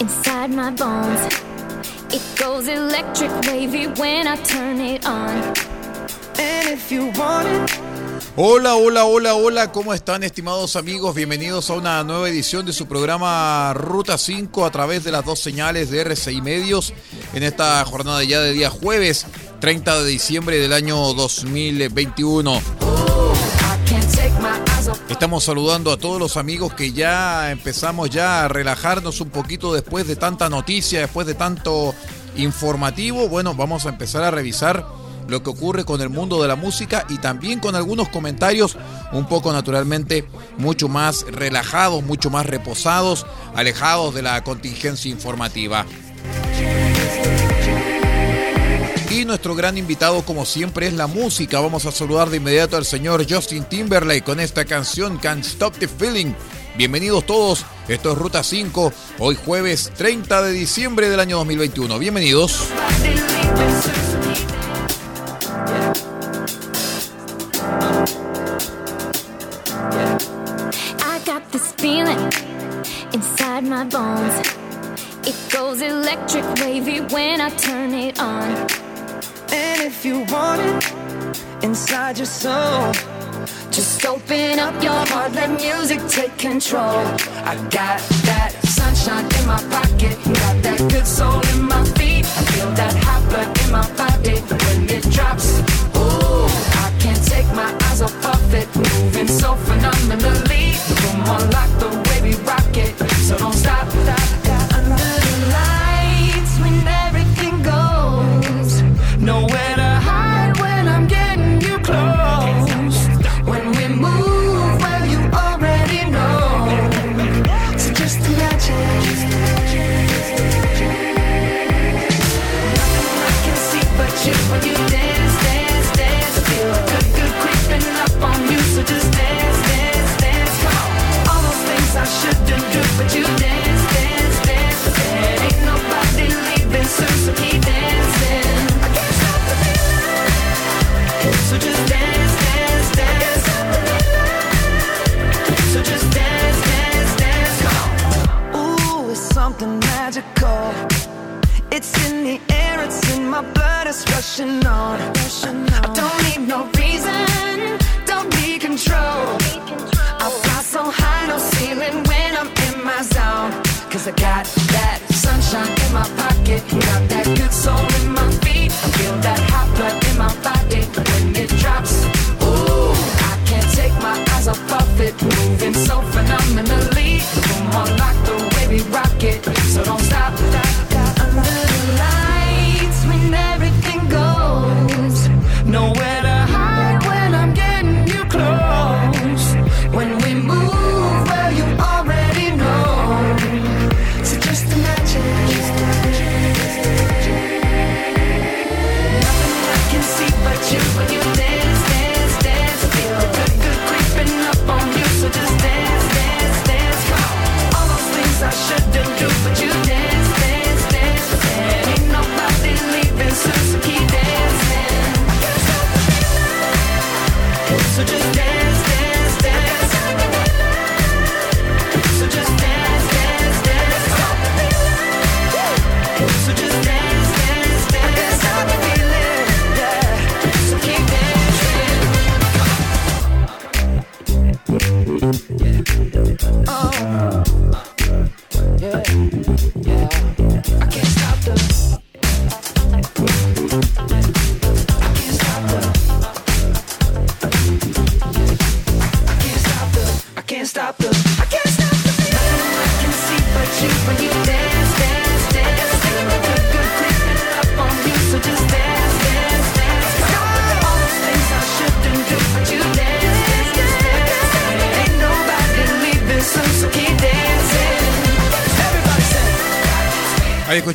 inside my bones. It goes electric wavy when I turn it on. Hola, hola, hola, hola, ¿cómo están estimados amigos? Bienvenidos a una nueva edición de su programa Ruta 5 a través de las dos señales de RCI Medios en esta jornada ya de día jueves 30 de diciembre del año 2021. Estamos saludando a todos los amigos que ya empezamos ya a relajarnos un poquito después de tanta noticia, después de tanto informativo. Bueno, vamos a empezar a revisar lo que ocurre con el mundo de la música y también con algunos comentarios un poco naturalmente mucho más relajados, mucho más reposados, alejados de la contingencia informativa. Nuestro gran invitado, como siempre, es la música. Vamos a saludar de inmediato al señor Justin Timberlake con esta canción Can't Stop the Feeling. Bienvenidos todos, esto es Ruta 5, hoy jueves 30 de diciembre del año 2021. Bienvenidos. If you want it inside your soul, just open up your heart, let music take control. I got that sunshine in my pocket, got that good soul in my feet. I feel that hot blood in my body when it drops. Ooh, I can't take my eyes off of it, moving so phenomenally. Room on lock, the way we rock it, so don't stop.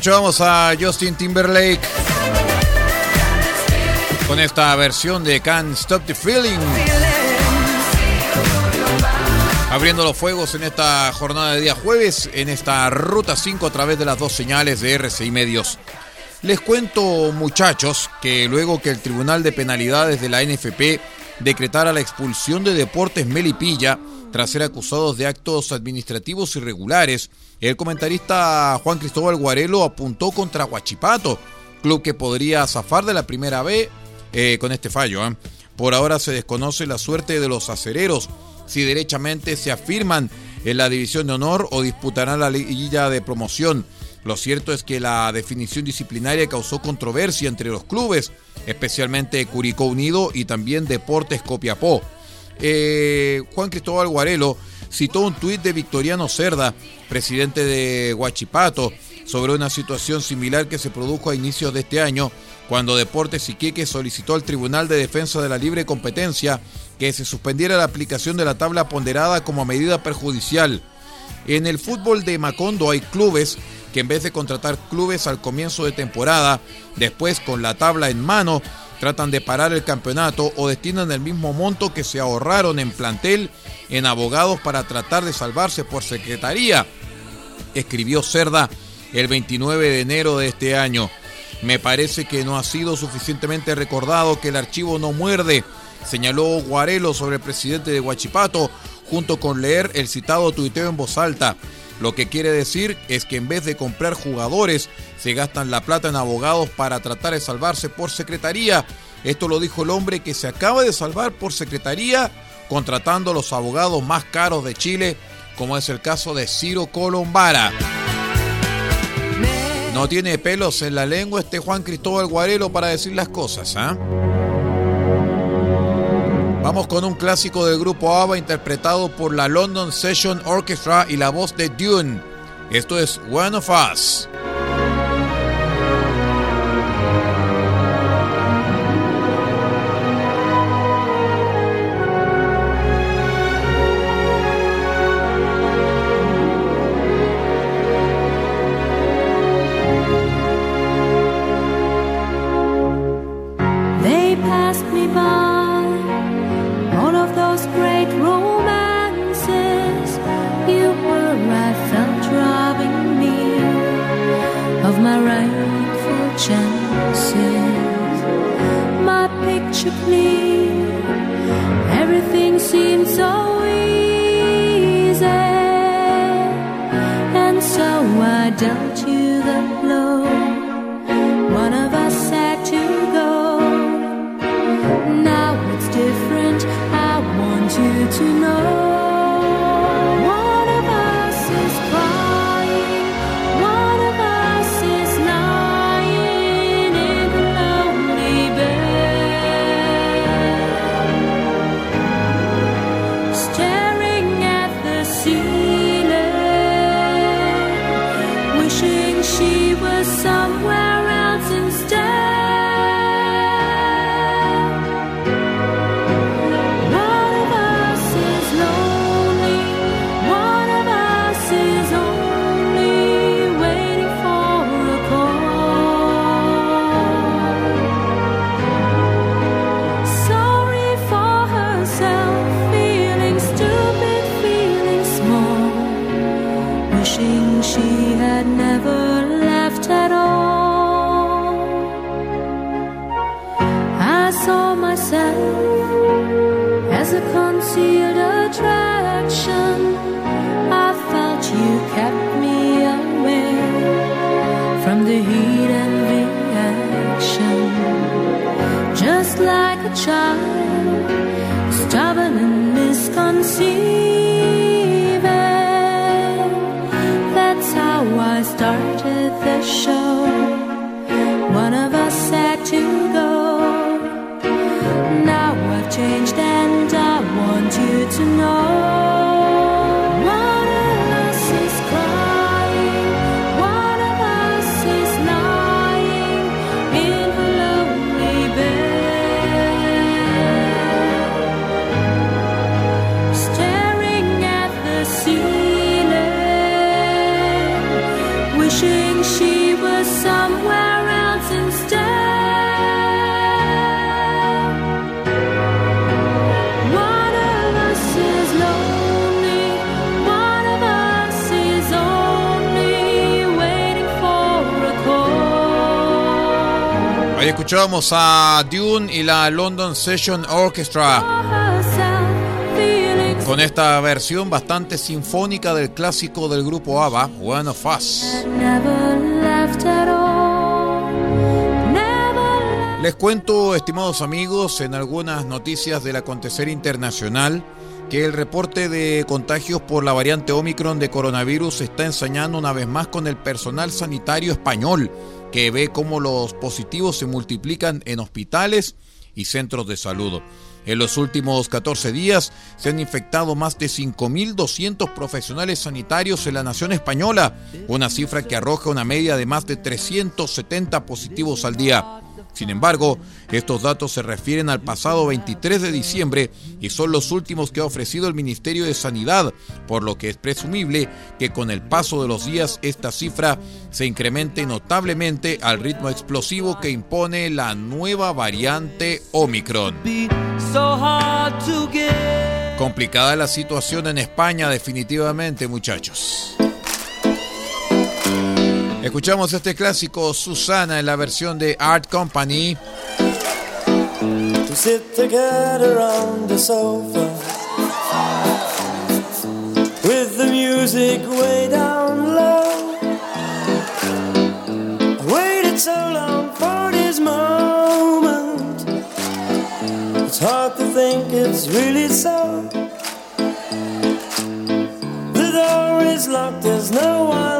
Escuchábamos a Justin Timberlake con esta versión de Can't Stop the Feeling. Abriendo los fuegos en esta jornada de día jueves, en esta ruta 5 a través de las dos señales de RCI Medios. Les cuento, muchachos, que luego que el Tribunal de Penalidades de la NFP decretara la expulsión de Deportes Melipilla tras ser acusados de actos administrativos irregulares. El comentarista Juan Cristóbal Guarelo apuntó contra Huachipato, club que podría zafar de la primera B eh, con este fallo. ¿eh? Por ahora se desconoce la suerte de los acereros, si derechamente se afirman en la división de honor o disputarán la liguilla de promoción. Lo cierto es que la definición disciplinaria causó controversia entre los clubes, especialmente Curicó Unido y también Deportes Copiapó. Eh, Juan Cristóbal Guarelo citó un tuit de Victoriano Cerda, presidente de Huachipato, sobre una situación similar que se produjo a inicios de este año, cuando Deportes Iquique solicitó al Tribunal de Defensa de la Libre Competencia que se suspendiera la aplicación de la tabla ponderada como medida perjudicial. En el fútbol de Macondo hay clubes que en vez de contratar clubes al comienzo de temporada, después con la tabla en mano, tratan de parar el campeonato o destinan el mismo monto que se ahorraron en plantel en abogados para tratar de salvarse por secretaría, escribió Cerda el 29 de enero de este año. Me parece que no ha sido suficientemente recordado que el archivo no muerde, señaló Guarelo sobre el presidente de Huachipato, junto con leer el citado tuiteo en voz alta. Lo que quiere decir es que en vez de comprar jugadores, se gastan la plata en abogados para tratar de salvarse por secretaría. Esto lo dijo el hombre que se acaba de salvar por secretaría contratando a los abogados más caros de Chile, como es el caso de Ciro Colombara. No tiene pelos en la lengua este Juan Cristóbal Guarelo para decir las cosas, ¿ah? Vamos con un clásico del grupo ABBA interpretado por la London Session Orchestra y la voz de Dune. Esto es One of Us. Escuchamos a Dune y la London Session Orchestra con esta versión bastante sinfónica del clásico del grupo ABBA, One of Us. Les cuento, estimados amigos, en algunas noticias del acontecer internacional, que el reporte de contagios por la variante Omicron de coronavirus está ensañando una vez más con el personal sanitario español, que ve cómo los positivos se multiplican en hospitales y centros de salud. En los últimos 14 días se han infectado más de 5.200 profesionales sanitarios en la nación española, una cifra que arroja una media de más de 370 positivos al día. Sin embargo, estos datos se refieren al pasado 23 de diciembre y son los últimos que ha ofrecido el Ministerio de Sanidad, por lo que es presumible que con el paso de los días esta cifra se incremente notablemente al ritmo explosivo que impone la nueva variante Omicron. Complicada la situación en España definitivamente, muchachos. Escuchamos este clásico Susana en la versión de Art Company. To sit together on the sofa with the music way down low. I waited so long for this moment. It's hard to think it's really so. The door is locked, there's no one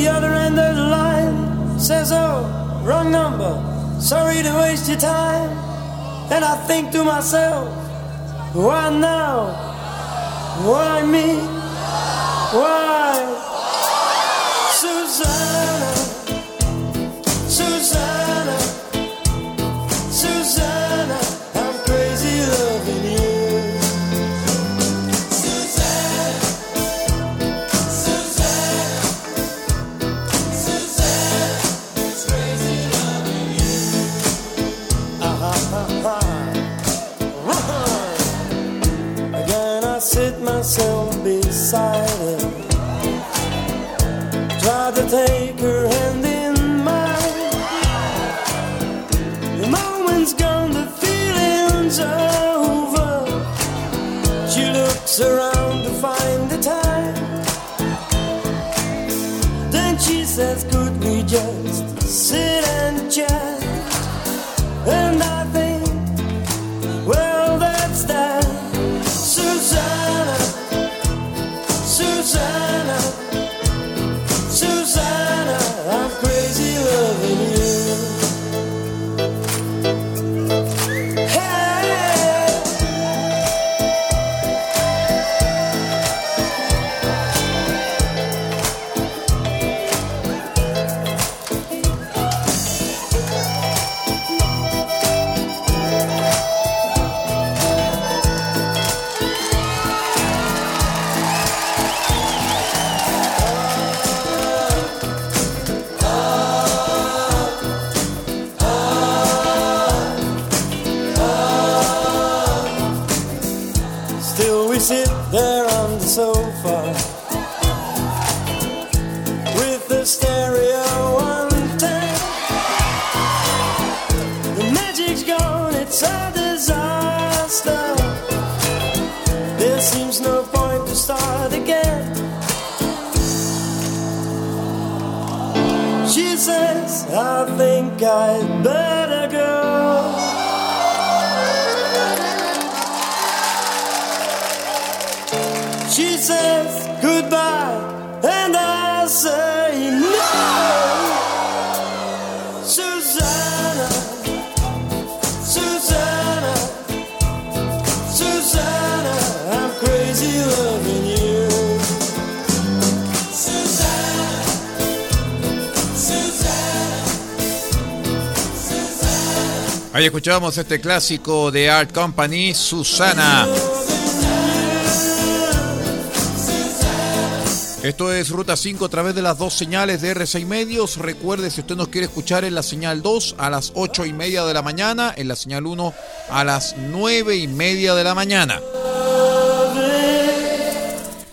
the other end of the line says, Oh, wrong number, sorry to waste your time. And I think to myself, Why now? Why me? Why? Susanna, escuchábamos este clásico de Art Company, Susana. Esto es Ruta 5 a través de las dos señales de R6 Medios. Recuerde, si usted nos quiere escuchar en la señal 2 a las 8 y media de la mañana, en la señal 1 a las 9 y media de la mañana.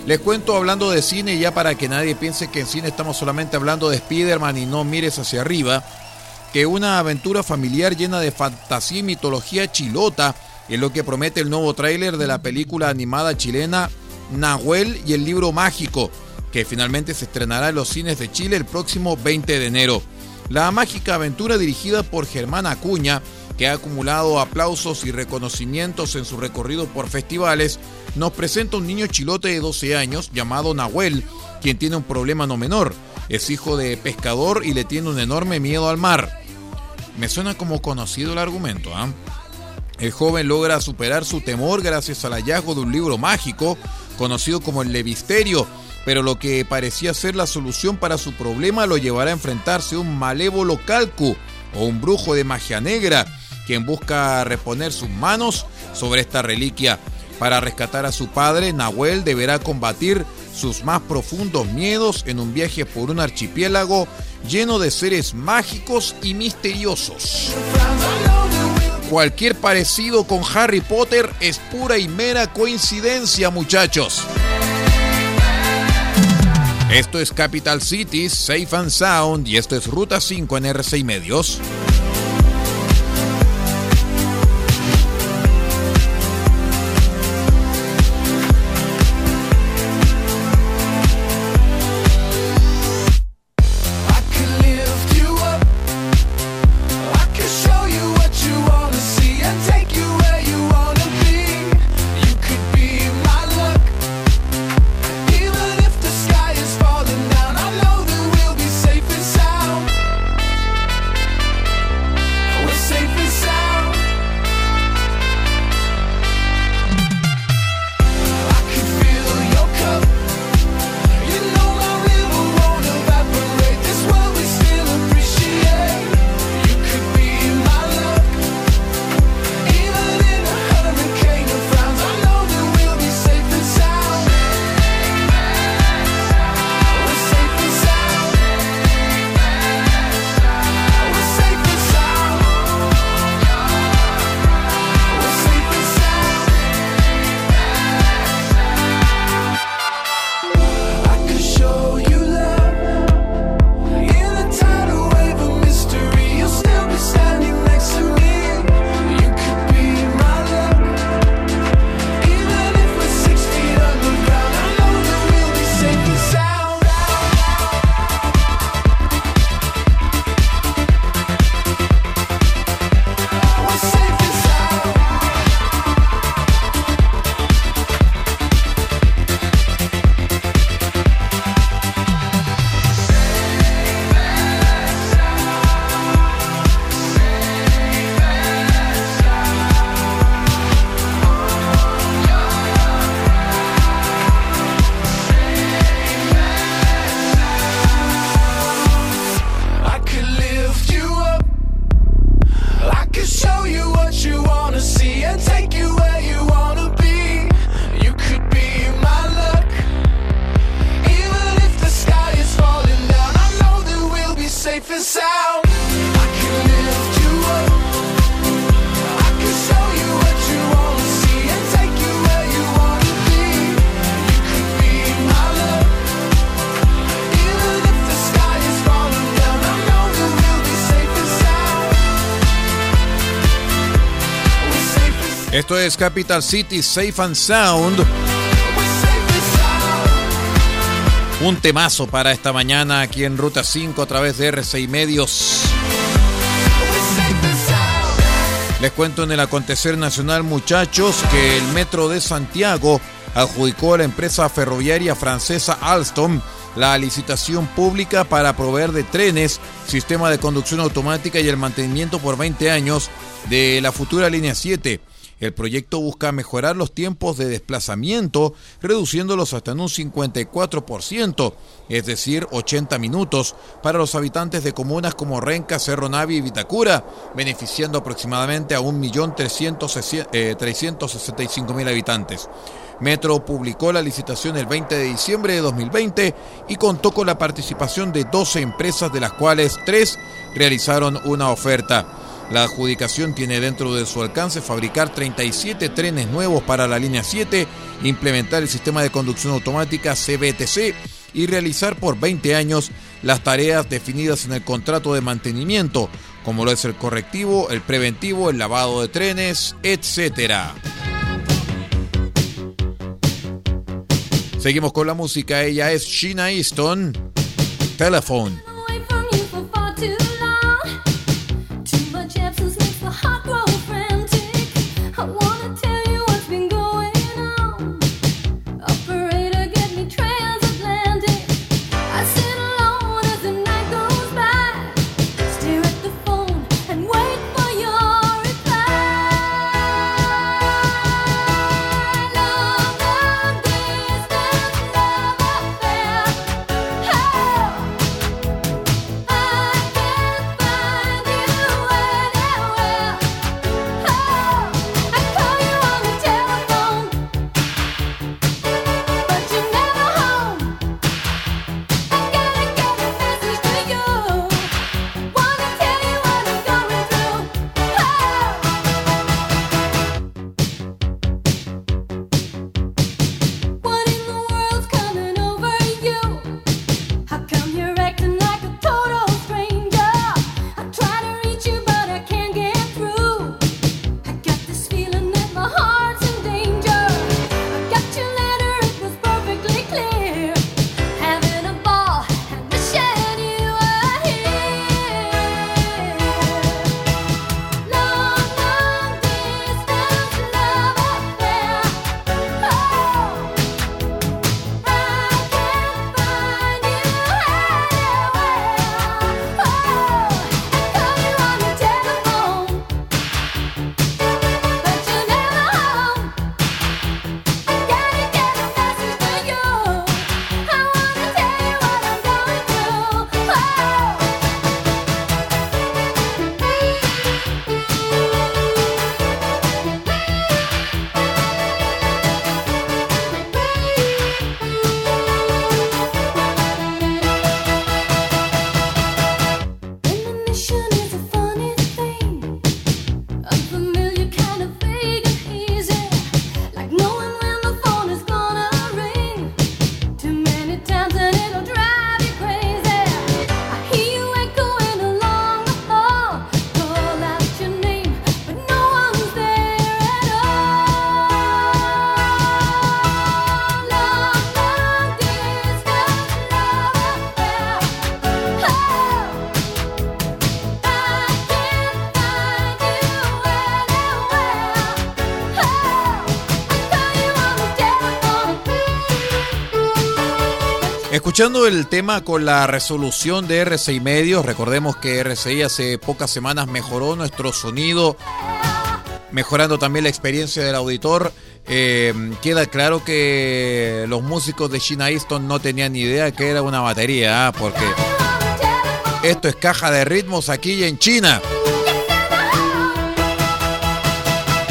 Les cuento hablando de cine, ya para que nadie piense que en cine estamos solamente hablando de Spider-Man y no mires hacia arriba, que una aventura familiar llena de fantasía y mitología chilota es lo que promete el nuevo tráiler de la película animada chilena Nahuel y el libro mágico que finalmente se estrenará en los cines de Chile el próximo 20 de enero. La mágica aventura dirigida por Germán Acuña, que ha acumulado aplausos y reconocimientos en su recorrido por festivales, nos presenta un niño chilote de 12 años llamado Nahuel, quien tiene un problema no menor. Es hijo de pescador y le tiene un enorme miedo al mar. Me suena como conocido el argumento, ¿ah? El joven logra superar su temor gracias al hallazgo de un libro mágico conocido como el Levisterio, pero lo que parecía ser la solución para su problema lo llevará a enfrentarse a un malévolo calcu o un brujo de magia negra, quien busca reponer sus manos sobre esta reliquia. Para rescatar a su padre, Nahuel deberá combatir sus más profundos miedos en un viaje por un archipiélago lleno de seres mágicos y misteriosos. Cualquier parecido con Harry Potter es pura y mera coincidencia, muchachos. Esto es Capital Cities, Safe and Sound y esto es Ruta 5 en R6 Medios. Capital City Safe and Sound. Un temazo para esta mañana aquí en Ruta 5 a través de R6 Medios. Les cuento en el acontecer nacional, muchachos, que el Metro de Santiago adjudicó a la empresa ferroviaria francesa Alstom la licitación pública para proveer de trenes, sistema de conducción automática y el mantenimiento por 20 años de la futura línea 7 El proyecto busca mejorar los tiempos de desplazamiento, reduciéndolos hasta en un 54%, es decir, 80 minutos, para los habitantes de comunas como Renca, Cerro Navi y Vitacura, beneficiando aproximadamente a 1.365.000 eh, habitantes. Metro publicó la licitación el 20 de diciembre de 2020 y contó con la participación de 12 empresas, de las cuales 3 realizaron una oferta. La adjudicación tiene dentro de su alcance fabricar 37 trenes nuevos para la línea 7, implementar el sistema de conducción automática CBTC y realizar por 20 años las tareas definidas en el contrato de mantenimiento, como lo es el correctivo, el preventivo, el lavado de trenes, etc. Seguimos con la música, ella es Sheena Easton, Telephone. Escuchando el tema con la resolución de RCI Medios, recordemos que RCI hace pocas semanas mejoró nuestro sonido, mejorando también la experiencia del auditor. Eh, queda claro que los músicos de China Easton no tenían ni idea que era una batería, ¿ah? porque esto es caja de ritmos aquí en China.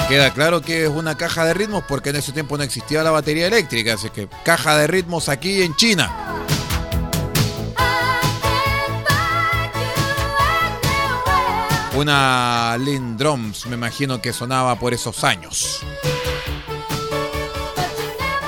Queda claro que es una caja de ritmos porque en ese tiempo no existía la batería eléctrica, así que caja de ritmos aquí en China. Una Lynn Drums, me imagino que sonaba por esos años.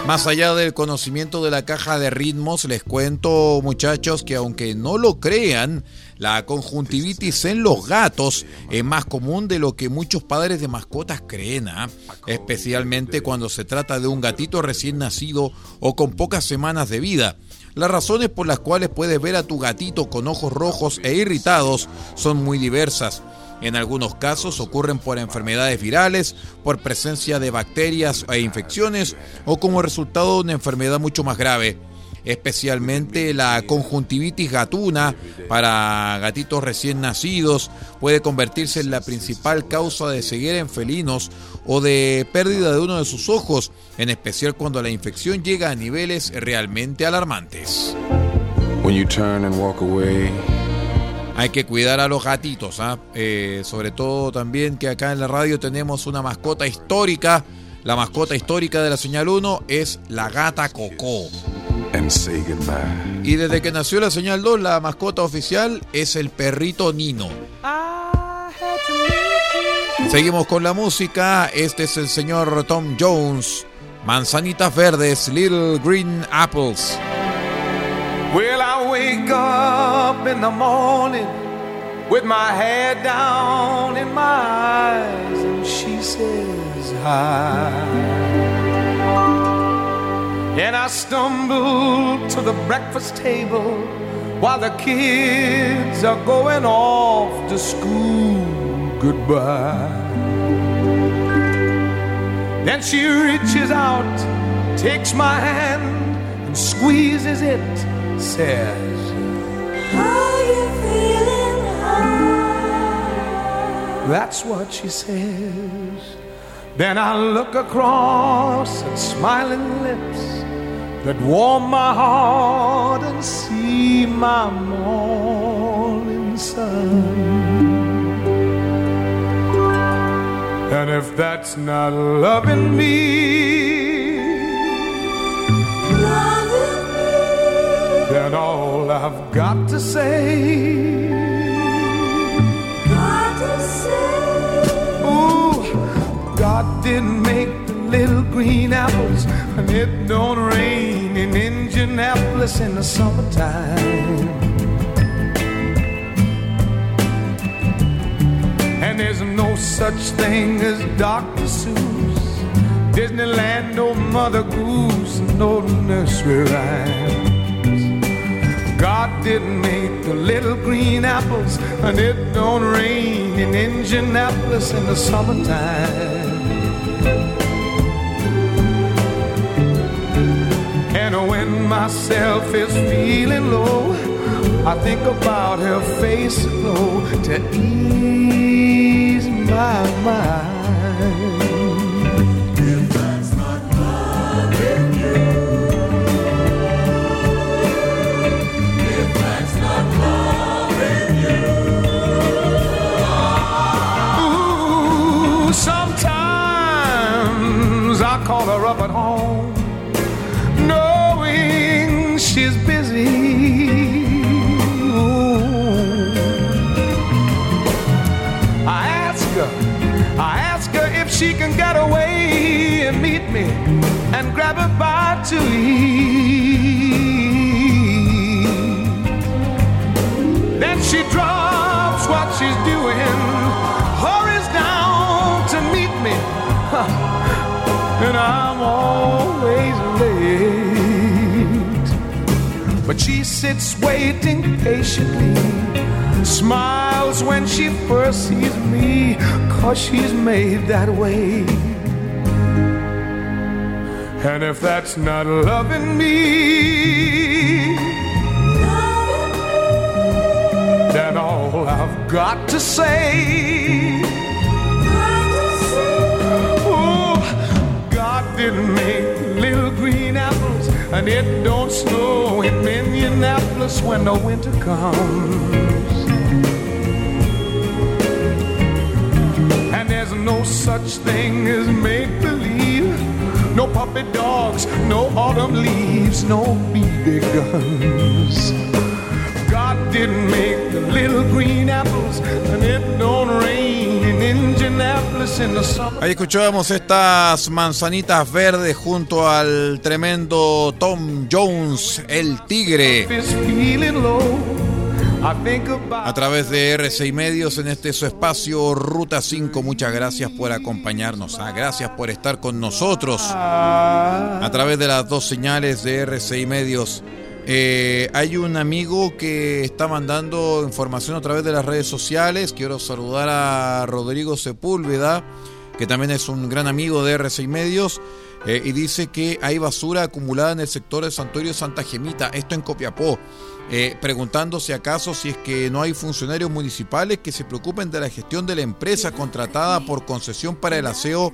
Más allá del conocimiento de la caja de ritmos, les cuento muchachos que aunque no lo crean, la conjuntivitis en los gatos es más común de lo que muchos padres de mascotas creen, ¿ah? especialmente cuando se trata de un gatito recién nacido o con pocas semanas de vida. Las razones por las cuales puedes ver a tu gatito con ojos rojos e irritados son muy diversas. En algunos casos ocurren por enfermedades virales, por presencia de bacterias e infecciones o como resultado de una enfermedad mucho más grave. especialmente la conjuntivitis gatuna para gatitos recién nacidos, puede convertirse en la principal causa de ceguera en felinos o de pérdida de uno de sus ojos, en especial cuando la infección llega a niveles realmente alarmantes. Hay que cuidar a los gatitos, ¿ah? eh, sobre todo también que acá en la radio tenemos una mascota histórica. La mascota histórica de la señal 1 es la gata Coco. Y desde que nació la señal 2, la mascota oficial es el perrito Nino. Seguimos con la música. Este es el señor Tom Jones. Manzanitas verdes, Little Green Apples. Wake up in the morning with my head down in my eyes, and she says hi. And I stumble to the breakfast table while the kids are going off to school. Goodbye. Then she reaches out, takes my hand, and squeezes it says, That's what she says. Then I look across at smiling lips that warm my heart and see my morning sun. And if that's not loving me, Loving me, then all I've got to say. Ooh, God didn't make the little green apples, and it don't rain in Indianapolis in the summertime. And there's no such thing as Dr. Seuss, Disneyland, no Mother Goose, no nursery rhymes. God didn't make the little green apples, and it don't rain in Indianapolis in the summertime. And when myself is feeling low, I think about her face aglow to ease my mind. Call her up at home, knowing she's busy. I ask her, I ask her if she can get away and meet me and grab a bite to eat. Then she drops what she's doing, hurries down to meet me, and I'm always late. But she sits waiting patiently, smiles when she first sees me, cause she's made that way. And if that's not loving me, then all I've got to say, make little green apples, and it don't snow in Minneapolis when the winter comes. And there's no such thing as make believe. No puppy dogs, no autumn leaves, no BB guns. God didn't make the little green apples, and it don't rain Ahí escuchábamos estas manzanitas verdes junto al tremendo Tom Jones, el tigre. A través de RCI Medios en este su espacio Ruta 5. Muchas gracias por acompañarnos. ah, gracias por estar con nosotros a través de las dos señales de RCI Medios. Eh, hay un amigo que está mandando información a través de las redes sociales. Quiero saludar a Rodrigo Sepúlveda, que también es un gran amigo de RCI Medios. Eh, y dice que hay basura acumulada en el sector de Santuario Santa Gemita, esto en Copiapó, eh, preguntando si acaso si es que no hay funcionarios municipales que se preocupen de la gestión de la empresa contratada por concesión para el aseo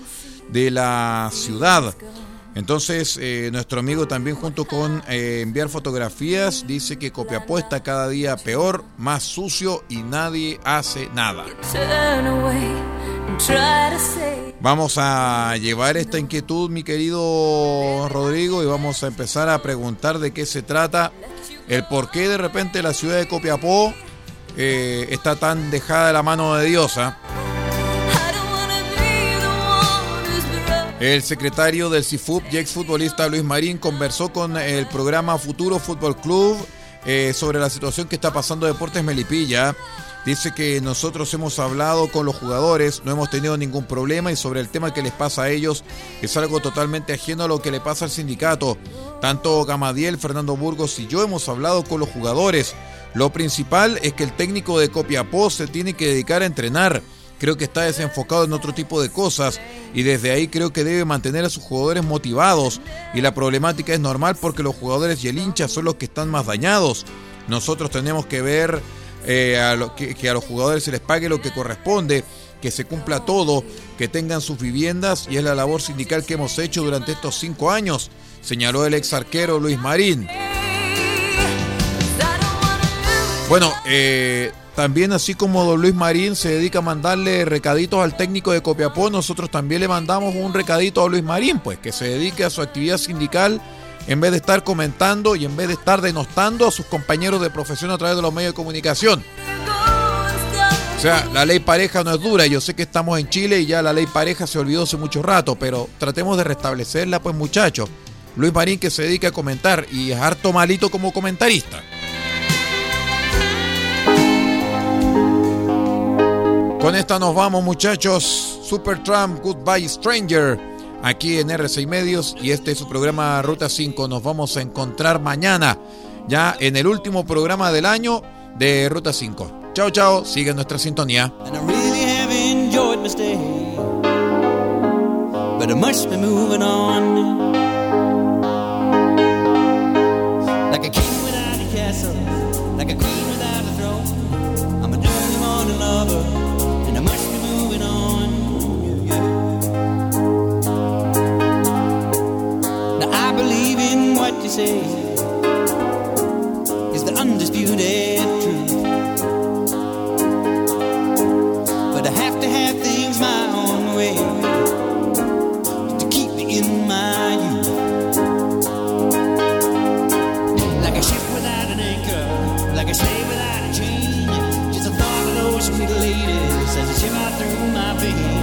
de la ciudad. Entonces, eh, nuestro amigo también junto con eh, enviar fotografías dice que Copiapó está cada día peor, más sucio y nadie hace nada. Vamos a llevar esta inquietud, mi querido Rodrigo, y vamos a empezar a preguntar de qué se trata, el por qué de repente la ciudad de Copiapó eh, está tan dejada de la mano de Dios. El secretario del CIFUP y exfutbolista Luis Marín conversó con el programa Futuro Fútbol Club eh, sobre la situación que está pasando Deportes Melipilla. Dice que nosotros hemos hablado con los jugadores, no hemos tenido ningún problema y sobre el tema que les pasa a ellos es algo totalmente ajeno a lo que le pasa al sindicato. Tanto Gamadiel, Fernando Burgos y yo hemos hablado con los jugadores. Lo principal es que el técnico de Copiapó se tiene que dedicar a entrenar. Creo que está desenfocado en otro tipo de cosas y desde ahí creo que debe mantener a sus jugadores motivados y la problemática es normal porque los jugadores y el hincha son los que están más dañados. Nosotros tenemos que ver eh, a lo- que, que a los jugadores se les pague lo que corresponde, que se cumpla todo, que tengan sus viviendas y es la labor sindical que hemos hecho durante estos cinco años, señaló el ex arquero Luis Marín. Bueno, eh, también así como don Luis Marín se dedica a mandarle recaditos al técnico de Copiapó, nosotros también le mandamos un recadito a Luis Marín, pues que se dedique a su actividad sindical en vez de estar comentando y en vez de estar denostando a sus compañeros de profesión a través de los medios de comunicación. O sea, la ley pareja no es dura, yo sé que estamos en Chile y ya la ley pareja se olvidó hace mucho rato, pero tratemos de restablecerla, pues muchachos. Luis Marín que se dedica a comentar y es harto malito como comentarista. Con esta nos vamos muchachos. Supertramp, Goodbye Stranger. Aquí en R6 Medios y este es su programa Ruta 5. Nos vamos a encontrar mañana, ya en el último programa del año de Ruta 5. Chao, chao. Sigue nuestra sintonía. Say is the undisputed truth. But I have to have things my own way to keep me in my youth. Like a ship without an anchor, like a slave without a chain. Just a thought of those sweet ladies as they shiver through my veins.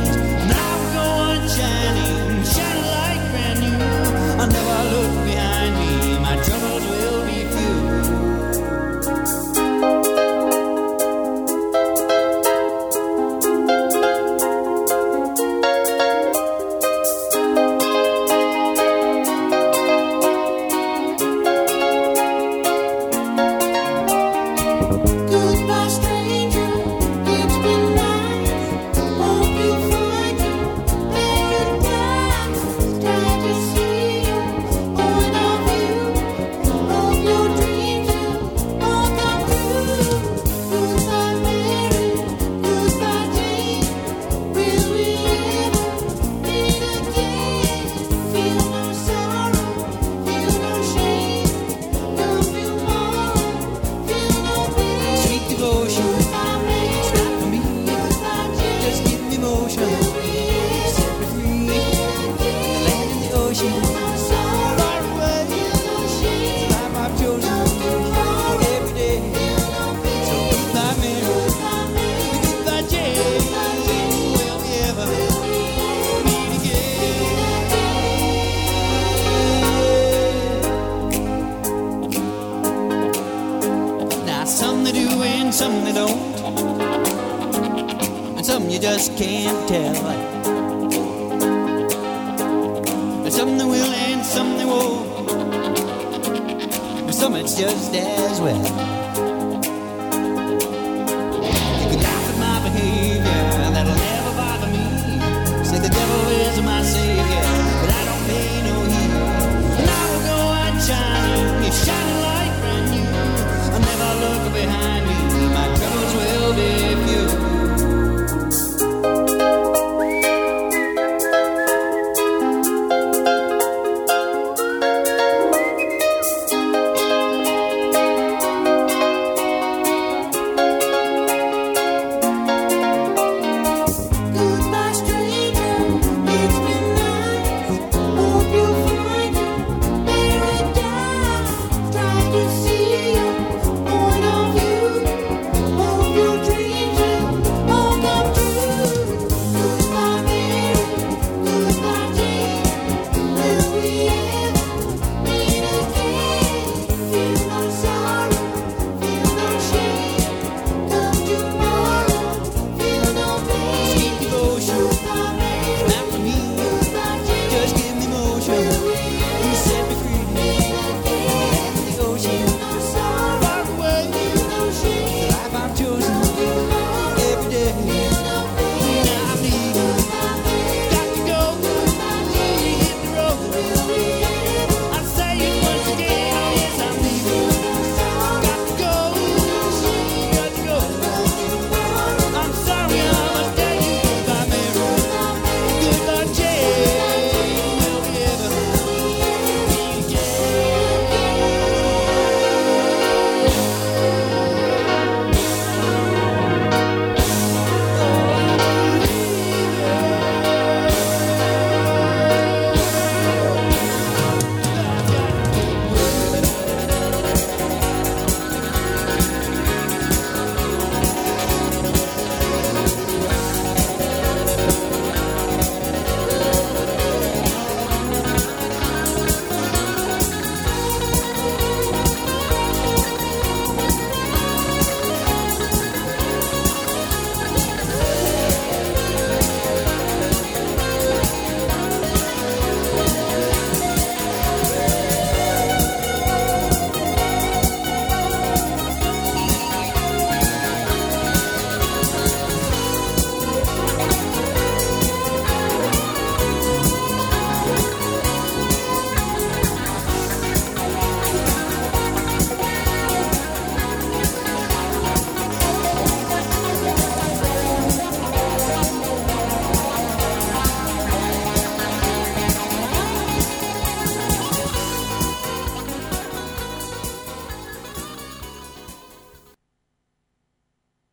Tell. And some they will and some they won't. And some it's just as well.